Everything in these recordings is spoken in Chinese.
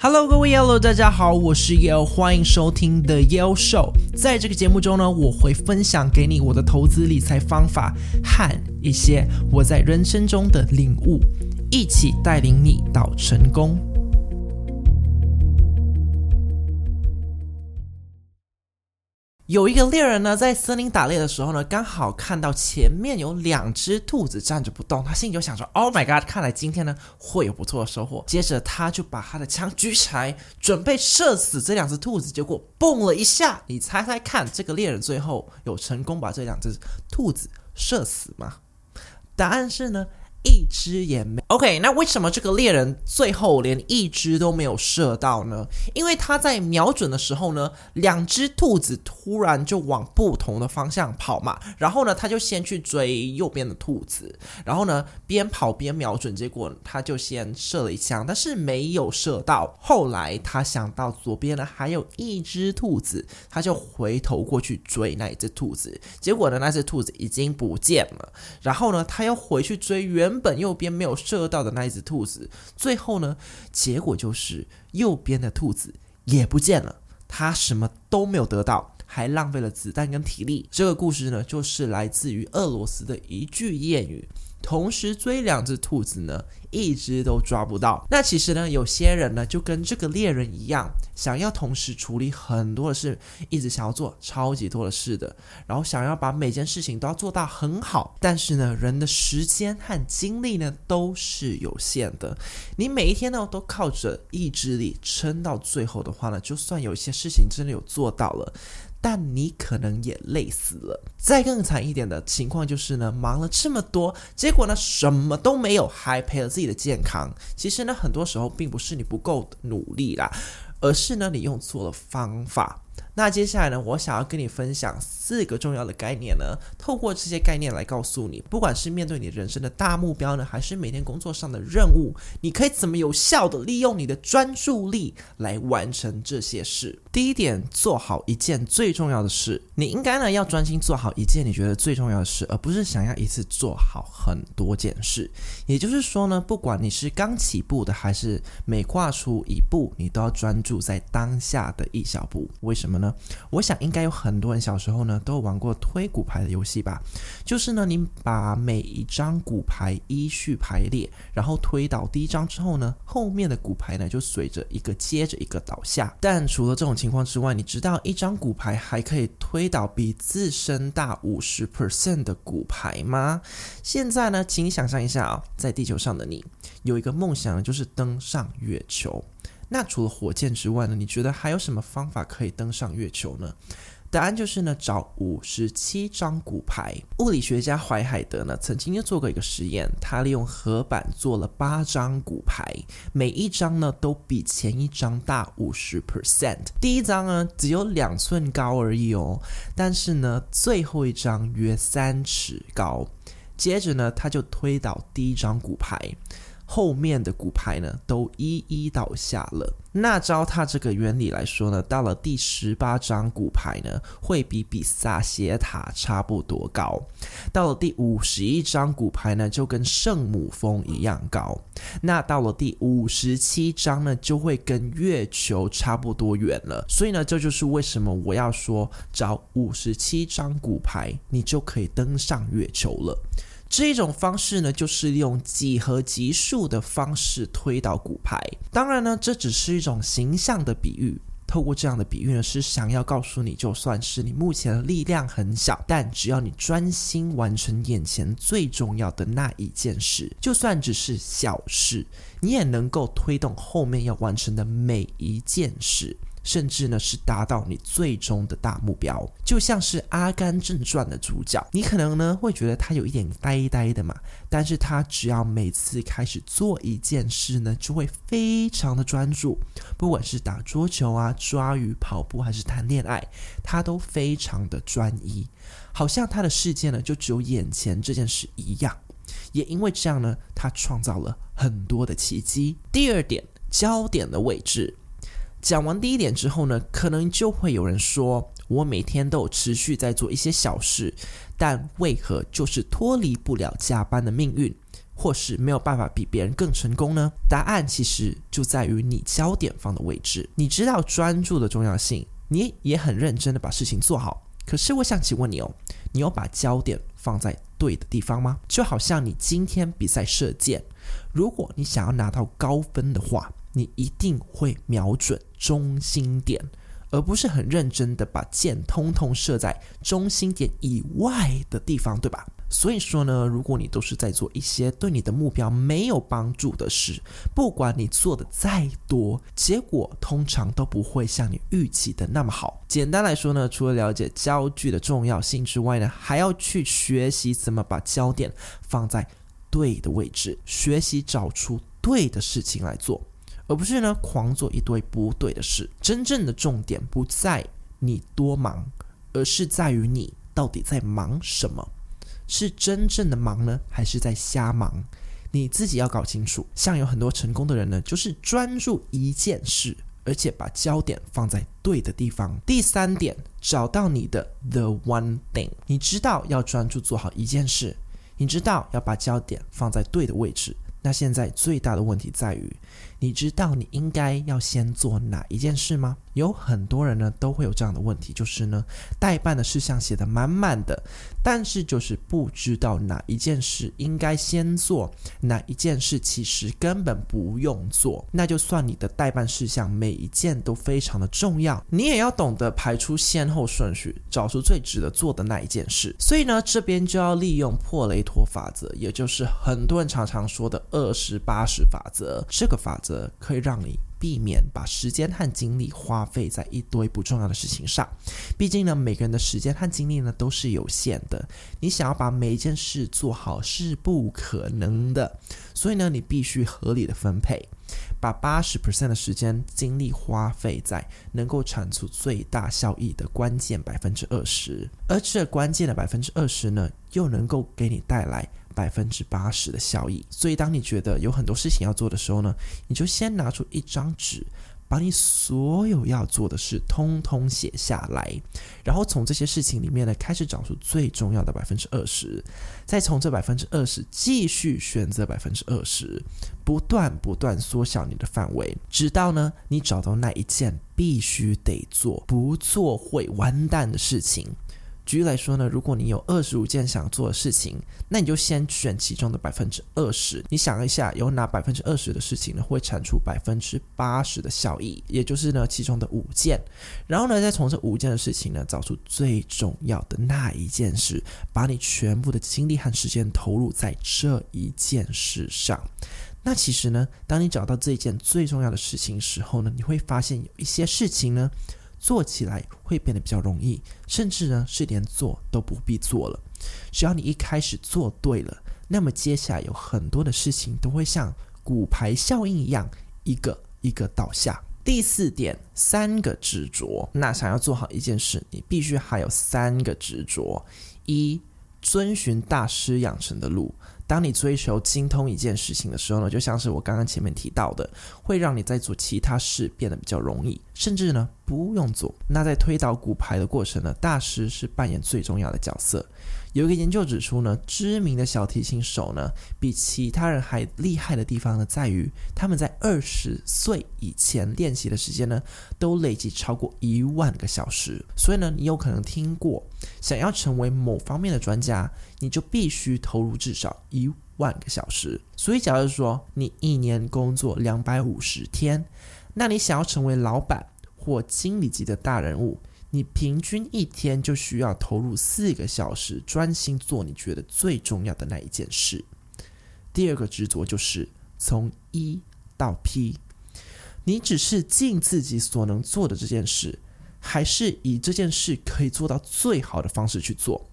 Hello，各位 Yellow，大家好，我是 Yellow，欢迎收听 The Yellow Show。在这个节目中呢，我会分享给你我的投资理财方法和一些我在人生中的领悟，一起带领你到成功。有一个猎人呢，在森林打猎的时候呢，刚好看到前面有两只兔子站着不动，他心里就想说：“Oh my god，看来今天呢会有不错的收获。”接着他就把他的枪举起来，准备射死这两只兔子。结果嘣了一下，你猜猜看，这个猎人最后有成功把这两只兔子射死吗？答案是呢。一只也没。OK，那为什么这个猎人最后连一只都没有射到呢？因为他在瞄准的时候呢，两只兔子突然就往不同的方向跑嘛。然后呢，他就先去追右边的兔子，然后呢，边跑边瞄准，结果他就先射了一枪，但是没有射到。后来他想到左边呢还有一只兔子，他就回头过去追那一只兔子，结果呢，那只兔子已经不见了。然后呢，他又回去追原。本右边没有射到的那一只兔子，最后呢，结果就是右边的兔子也不见了，他什么都没有得到，还浪费了子弹跟体力。这个故事呢，就是来自于俄罗斯的一句谚语。同时追两只兔子呢，一只都抓不到。那其实呢，有些人呢就跟这个猎人一样，想要同时处理很多的事，一直想要做超级多的事的，然后想要把每件事情都要做到很好。但是呢，人的时间和精力呢都是有限的。你每一天呢都靠着意志力撑到最后的话呢，就算有一些事情真的有做到了。但你可能也累死了。再更惨一点的情况就是呢，忙了这么多，结果呢什么都没有，还赔了自己的健康。其实呢，很多时候并不是你不够努力啦，而是呢你用错了方法。那接下来呢，我想要跟你分享四个重要的概念呢，透过这些概念来告诉你，不管是面对你人生的大目标呢，还是每天工作上的任务，你可以怎么有效地利用你的专注力来完成这些事。第一点，做好一件最重要的事，你应该呢要专心做好一件你觉得最重要的事，而不是想要一次做好很多件事。也就是说呢，不管你是刚起步的，还是每跨出一步，你都要专注在当下的一小步。为什么呢？我想应该有很多人小时候呢都玩过推骨牌的游戏吧，就是呢你把每一张骨牌依序排列，然后推倒第一张之后呢，后面的骨牌呢就随着一个接着一个倒下。但除了这种情况之外，你知道一张骨牌还可以推倒比自身大五十 percent 的骨牌吗？现在呢，请你想象一下啊，在地球上的你有一个梦想，就是登上月球。那除了火箭之外呢，你觉得还有什么方法可以登上月球呢？答案就是呢，找五十七张骨牌。物理学家怀海德呢，曾经就做过一个实验，他利用合板做了八张骨牌，每一张呢都比前一张大五十 percent。第一张呢只有两寸高而已哦，但是呢最后一张约三尺高。接着呢他就推倒第一张骨牌。后面的骨牌呢，都一一倒下了。那照他这个原理来说呢，到了第十八张骨牌呢，会比比萨斜塔差不多高。到了第五十一张骨牌呢，就跟圣母峰一样高。那到了第五十七张呢，就会跟月球差不多远了。所以呢，这就是为什么我要说，找五十七张骨牌，你就可以登上月球了。这一种方式呢，就是用几何级数的方式推倒骨牌。当然呢，这只是一种形象的比喻。透过这样的比喻呢，是想要告诉你，就算是你目前的力量很小，但只要你专心完成眼前最重要的那一件事，就算只是小事，你也能够推动后面要完成的每一件事。甚至呢，是达到你最终的大目标，就像是《阿甘正传》的主角，你可能呢会觉得他有一点呆呆的嘛，但是他只要每次开始做一件事呢，就会非常的专注，不管是打桌球啊、抓鱼、跑步还是谈恋爱，他都非常的专一，好像他的世界呢就只有眼前这件事一样。也因为这样呢，他创造了很多的奇迹。第二点，焦点的位置。讲完第一点之后呢，可能就会有人说，我每天都有持续在做一些小事，但为何就是脱离不了加班的命运？或是没有办法比别人更成功呢？答案其实就在于你焦点放的位置。你知道专注的重要性，你也很认真的把事情做好。可是我想请问你哦，你有把焦点放在对的地方吗？就好像你今天比赛射箭，如果你想要拿到高分的话，你一定会瞄准中心点。而不是很认真的把箭通通射在中心点以外的地方，对吧？所以说呢，如果你都是在做一些对你的目标没有帮助的事，不管你做的再多，结果通常都不会像你预期的那么好。简单来说呢，除了了解焦距的重要性之外呢，还要去学习怎么把焦点放在对的位置，学习找出对的事情来做。而不是呢，狂做一堆不对的事。真正的重点不在你多忙，而是在于你到底在忙什么？是真正的忙呢，还是在瞎忙？你自己要搞清楚。像有很多成功的人呢，就是专注一件事，而且把焦点放在对的地方。第三点，找到你的 the one thing。你知道要专注做好一件事，你知道要把焦点放在对的位置。那现在最大的问题在于，你知道你应该要先做哪一件事吗？有很多人呢都会有这样的问题，就是呢待办的事项写得满满的，但是就是不知道哪一件事应该先做，哪一件事其实根本不用做。那就算你的待办事项每一件都非常的重要，你也要懂得排出先后顺序，找出最值得做的那一件事。所以呢，这边就要利用破雷托法则，也就是很多人常常说的二十八十法则。这个法则则可以让你。避免把时间和精力花费在一堆不重要的事情上。毕竟呢，每个人的时间和精力呢都是有限的。你想要把每一件事做好是不可能的。所以呢，你必须合理的分配，把八十 percent 的时间精力花费在能够产出最大效益的关键百分之二十，而这关键的百分之二十呢，又能够给你带来。百分之八十的效益，所以当你觉得有很多事情要做的时候呢，你就先拿出一张纸，把你所有要做的事通通写下来，然后从这些事情里面呢，开始找出最重要的百分之二十，再从这百分之二十继续选择百分之二十，不断不断缩小你的范围，直到呢你找到那一件必须得做，不做会完蛋的事情。举例来说呢，如果你有二十五件想做的事情，那你就先选其中的百分之二十。你想一下，有哪百分之二十的事情呢，会产出百分之八十的效益？也就是呢，其中的五件。然后呢，再从这五件的事情呢，找出最重要的那一件事，把你全部的精力和时间投入在这一件事上。那其实呢，当你找到这一件最重要的事情时候呢，你会发现有一些事情呢。做起来会变得比较容易，甚至呢是连做都不必做了。只要你一开始做对了，那么接下来有很多的事情都会像骨牌效应一样，一个一个倒下。第四点，三个执着。那想要做好一件事，你必须还有三个执着：一、遵循大师养成的路。当你追求精通一件事情的时候呢，就像是我刚刚前面提到的，会让你在做其他事变得比较容易，甚至呢不用做。那在推倒骨牌的过程呢，大师是扮演最重要的角色。有一个研究指出呢，知名的小提琴手呢，比其他人还厉害的地方呢，在于他们在二十岁以前练习的时间呢，都累计超过一万个小时。所以呢，你有可能听过，想要成为某方面的专家，你就必须投入至少一万个小时。所以，假如说你一年工作两百五十天，那你想要成为老板或经理级的大人物，你平均一天就需要投入四个小时，专心做你觉得最重要的那一件事。第二个执着就是从一到 P，你只是尽自己所能做的这件事，还是以这件事可以做到最好的方式去做？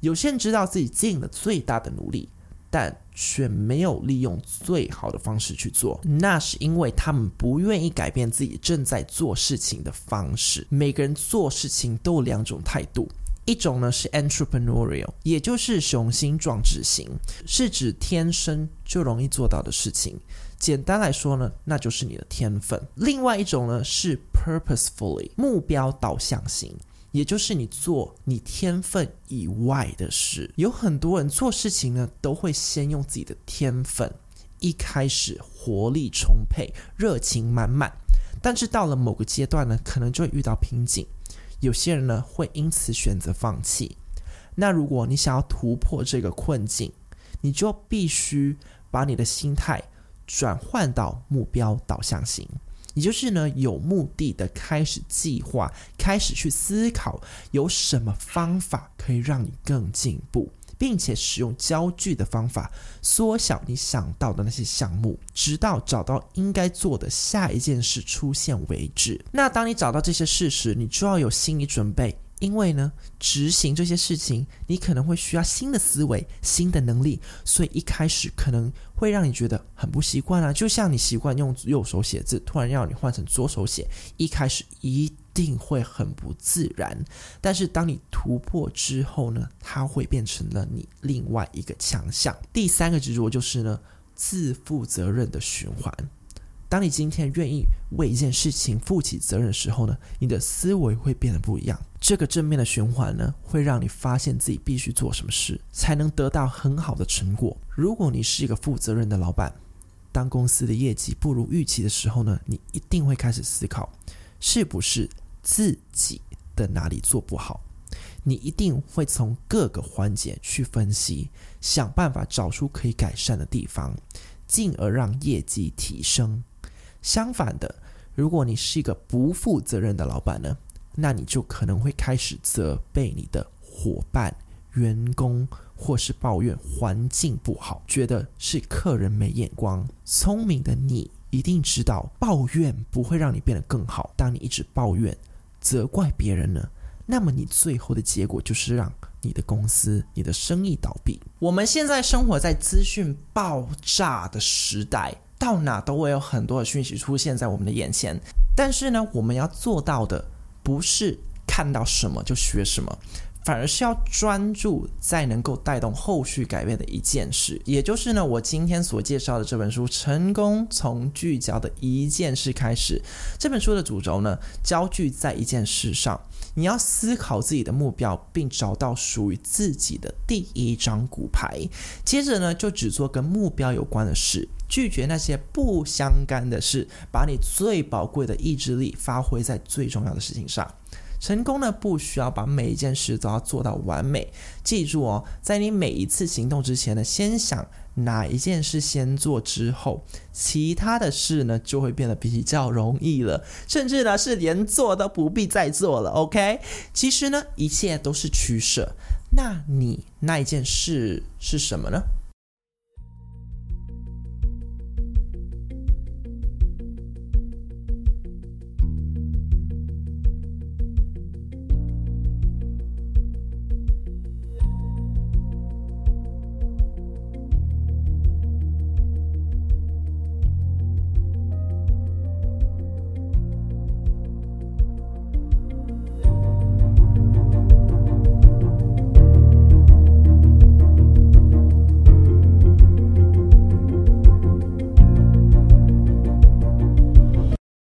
有些人知道自己尽了最大的努力。但却没有利用最好的方式去做，那是因为他们不愿意改变自己正在做事情的方式。每个人做事情都有两种态度，一种呢是 entrepreneurial，也就是雄心壮志型，是指天生就容易做到的事情。简单来说呢，那就是你的天分。另外一种呢是 purposefully，目标导向型。也就是你做你天分以外的事。有很多人做事情呢，都会先用自己的天分，一开始活力充沛、热情满满，但是到了某个阶段呢，可能就会遇到瓶颈。有些人呢，会因此选择放弃。那如果你想要突破这个困境，你就必须把你的心态转换到目标导向型，也就是呢，有目的的开始计划，开始去思考有什么方法可以让你更进步，并且使用焦距的方法缩小你想到的那些项目，直到找到应该做的下一件事出现为止。那当你找到这些事时，你就要有心理准备。因为呢，执行这些事情，你可能会需要新的思维、新的能力，所以一开始可能会让你觉得很不习惯啊。就像你习惯用右手写字，突然要你换成左手写，一开始一定会很不自然。但是当你突破之后呢，它会变成了你另外一个强项。第三个执着就是呢，自负责任的循环。当你今天愿意为一件事情负起责任的时候呢，你的思维会变得不一样。这个正面的循环呢，会让你发现自己必须做什么事，才能得到很好的成果。如果你是一个负责任的老板，当公司的业绩不如预期的时候呢，你一定会开始思考，是不是自己的哪里做不好？你一定会从各个环节去分析，想办法找出可以改善的地方，进而让业绩提升。相反的，如果你是一个不负责任的老板呢，那你就可能会开始责备你的伙伴、员工，或是抱怨环境不好，觉得是客人没眼光。聪明的你一定知道，抱怨不会让你变得更好。当你一直抱怨、责怪别人呢，那么你最后的结果就是让你的公司、你的生意倒闭。我们现在生活在资讯爆炸的时代。到哪都会有很多的讯息出现在我们的眼前，但是呢，我们要做到的不是看到什么就学什么，反而是要专注在能够带动后续改变的一件事。也就是呢，我今天所介绍的这本书《成功从聚焦的一件事开始》。这本书的主轴呢，焦聚在一件事上。你要思考自己的目标，并找到属于自己的第一张骨牌。接着呢，就只做跟目标有关的事。拒绝那些不相干的事，把你最宝贵的意志力发挥在最重要的事情上。成功呢，不需要把每一件事都要做到完美。记住哦，在你每一次行动之前呢，先想哪一件事先做之后，其他的事呢就会变得比较容易了，甚至呢是连做都不必再做了。OK，其实呢，一切都是取舍。那你那一件事是什么呢？